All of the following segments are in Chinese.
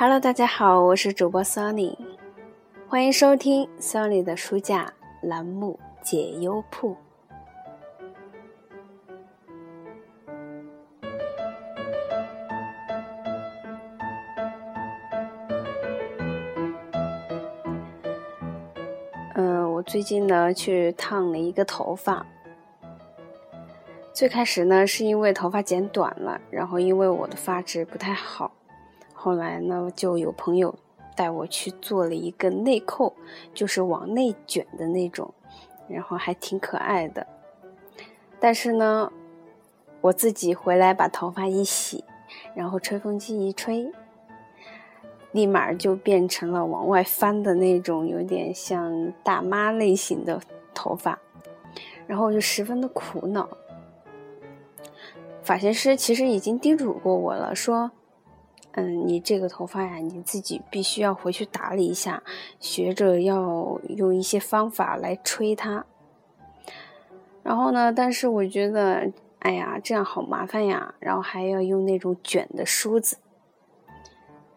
Hello，大家好，我是主播 Sunny，欢迎收听 Sunny 的书架栏目解忧铺。嗯，我最近呢去烫了一个头发。最开始呢是因为头发剪短了，然后因为我的发质不太好。后来呢，就有朋友带我去做了一个内扣，就是往内卷的那种，然后还挺可爱的。但是呢，我自己回来把头发一洗，然后吹风机一吹，立马就变成了往外翻的那种，有点像大妈类型的头发，然后我就十分的苦恼。发型师其实已经叮嘱过我了，说。嗯，你这个头发呀，你自己必须要回去打理一下，学着要用一些方法来吹它。然后呢，但是我觉得，哎呀，这样好麻烦呀，然后还要用那种卷的梳子，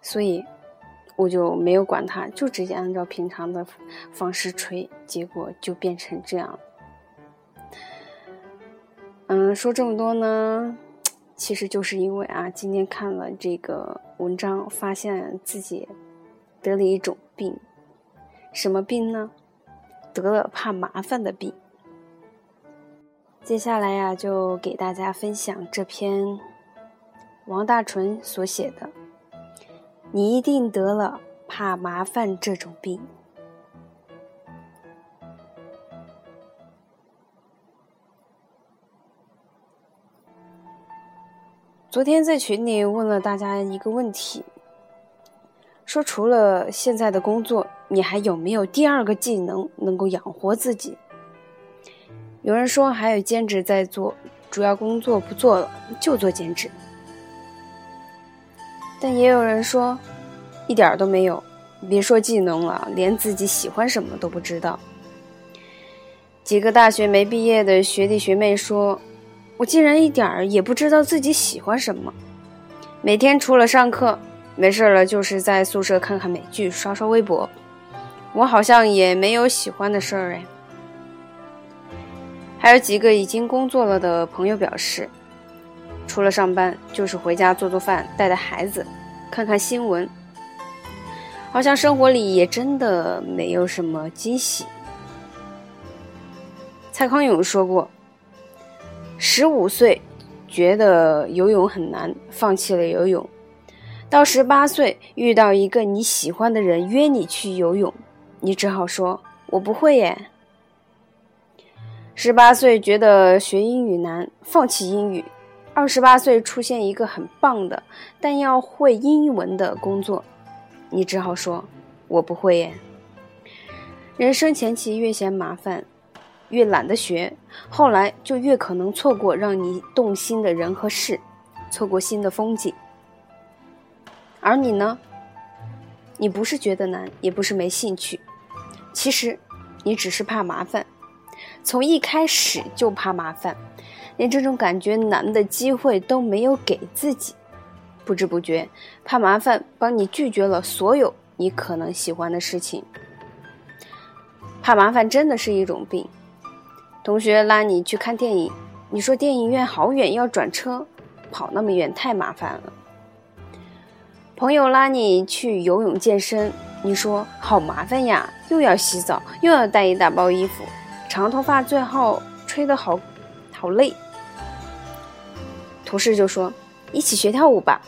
所以我就没有管它，就直接按照平常的方式吹，结果就变成这样。嗯，说这么多呢。其实就是因为啊，今天看了这个文章，发现自己得了一种病，什么病呢？得了怕麻烦的病。接下来呀，就给大家分享这篇王大纯所写的：“你一定得了怕麻烦这种病。”昨天在群里问了大家一个问题，说除了现在的工作，你还有没有第二个技能能够养活自己？有人说还有兼职在做，主要工作不做了就做兼职。但也有人说一点都没有，别说技能了，连自己喜欢什么都不知道。几个大学没毕业的学弟学妹说。我竟然一点儿也不知道自己喜欢什么，每天除了上课，没事了就是在宿舍看看美剧、刷刷微博。我好像也没有喜欢的事儿哎。还有几个已经工作了的朋友表示，除了上班就是回家做做饭、带带孩子、看看新闻，好像生活里也真的没有什么惊喜。蔡康永说过。十五岁觉得游泳很难，放弃了游泳。到十八岁遇到一个你喜欢的人约你去游泳，你只好说“我不会耶”。十八岁觉得学英语难，放弃英语。二十八岁出现一个很棒的，但要会英文的工作，你只好说“我不会耶”。人生前期越嫌麻烦。越懒得学，后来就越可能错过让你动心的人和事，错过新的风景。而你呢？你不是觉得难，也不是没兴趣，其实你只是怕麻烦，从一开始就怕麻烦，连这种感觉难的机会都没有给自己，不知不觉，怕麻烦帮你拒绝了所有你可能喜欢的事情。怕麻烦真的是一种病。同学拉你去看电影，你说电影院好远，要转车，跑那么远太麻烦了。朋友拉你去游泳健身，你说好麻烦呀，又要洗澡，又要带一大包衣服，长头发最后吹得好，好累。同事就说一起学跳舞吧，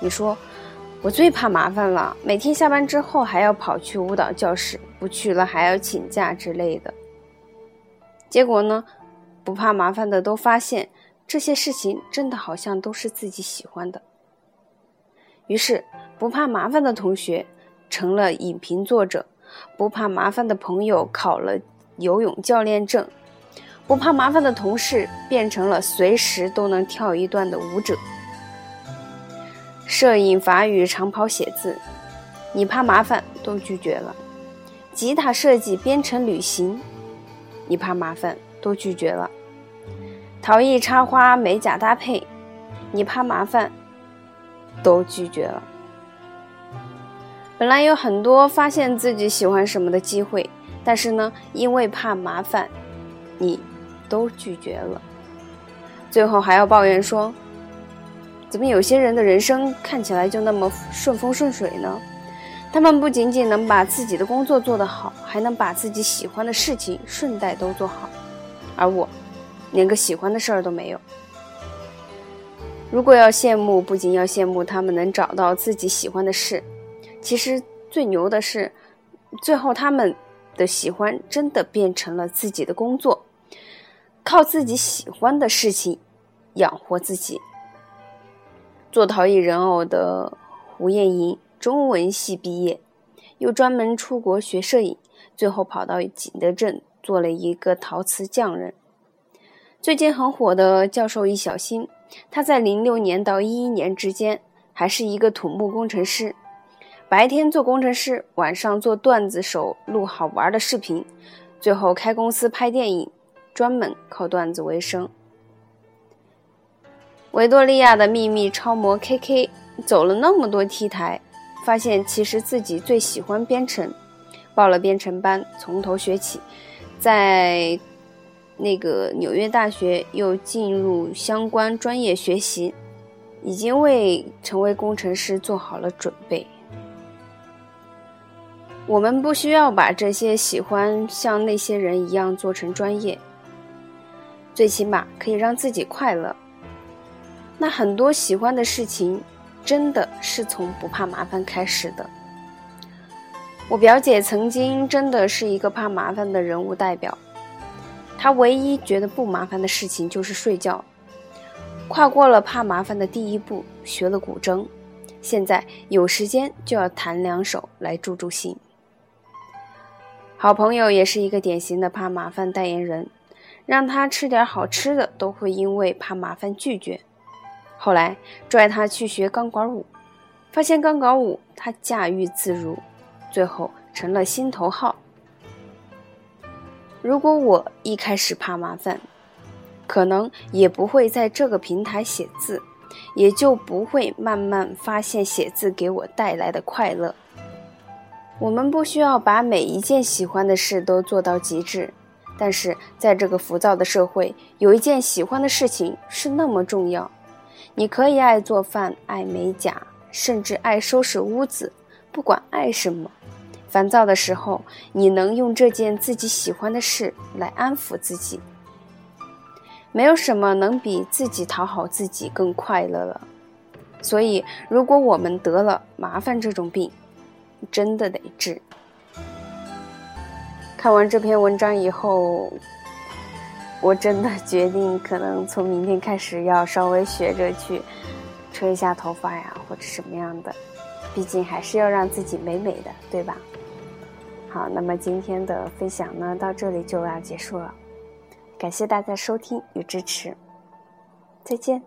你说我最怕麻烦了，每天下班之后还要跑去舞蹈教室，不去了还要请假之类的。结果呢，不怕麻烦的都发现这些事情真的好像都是自己喜欢的。于是，不怕麻烦的同学成了影评作者，不怕麻烦的朋友考了游泳教练证，不怕麻烦的同事变成了随时都能跳一段的舞者。摄影、法语、长跑、写字，你怕麻烦都拒绝了。吉他设计、编程、旅行。你怕麻烦，都拒绝了；陶艺、插花、美甲搭配，你怕麻烦，都拒绝了。本来有很多发现自己喜欢什么的机会，但是呢，因为怕麻烦，你都拒绝了。最后还要抱怨说：“怎么有些人的人生看起来就那么顺风顺水呢？他们不仅仅能把自己的工作做得好，还能把自己喜欢的事情顺带都做好，而我，连个喜欢的事儿都没有。”如果要羡慕，不仅要羡慕他们能找到自己喜欢的事，其实最牛的是，最后他们的喜欢真的变成了自己的工作，靠自己喜欢的事情养活自己。做陶艺人偶的胡艳莹，中文系毕业，又专门出国学摄影，最后跑到景德镇做了一个陶瓷匠人。最近很火的教授易小星。他在零六年到一一年之间，还是一个土木工程师，白天做工程师，晚上做段子手，录好玩的视频，最后开公司拍电影，专门靠段子为生。维多利亚的秘密超模 K K 走了那么多 T 台，发现其实自己最喜欢编程，报了编程班，从头学起，在。那个纽约大学又进入相关专业学习，已经为成为工程师做好了准备。我们不需要把这些喜欢像那些人一样做成专业，最起码可以让自己快乐。那很多喜欢的事情，真的是从不怕麻烦开始的。我表姐曾经真的是一个怕麻烦的人物代表。她唯一觉得不麻烦的事情就是睡觉，跨过了怕麻烦的第一步，学了古筝，现在有时间就要弹两首来助助兴。好朋友也是一个典型的怕麻烦代言人，让他吃点好吃的都会因为怕麻烦拒绝。后来拽他去学钢管舞，发现钢管舞他驾驭自如，最后成了心头好。如果我一开始怕麻烦，可能也不会在这个平台写字，也就不会慢慢发现写字给我带来的快乐。我们不需要把每一件喜欢的事都做到极致，但是在这个浮躁的社会，有一件喜欢的事情是那么重要。你可以爱做饭、爱美甲，甚至爱收拾屋子，不管爱什么。烦躁的时候，你能用这件自己喜欢的事来安抚自己。没有什么能比自己讨好自己更快乐了。所以，如果我们得了麻烦这种病，真的得治。看完这篇文章以后，我真的决定，可能从明天开始要稍微学着去吹一下头发呀，或者什么样的。毕竟还是要让自己美美的，对吧？好，那么今天的分享呢，到这里就要结束了。感谢大家收听与支持，再见。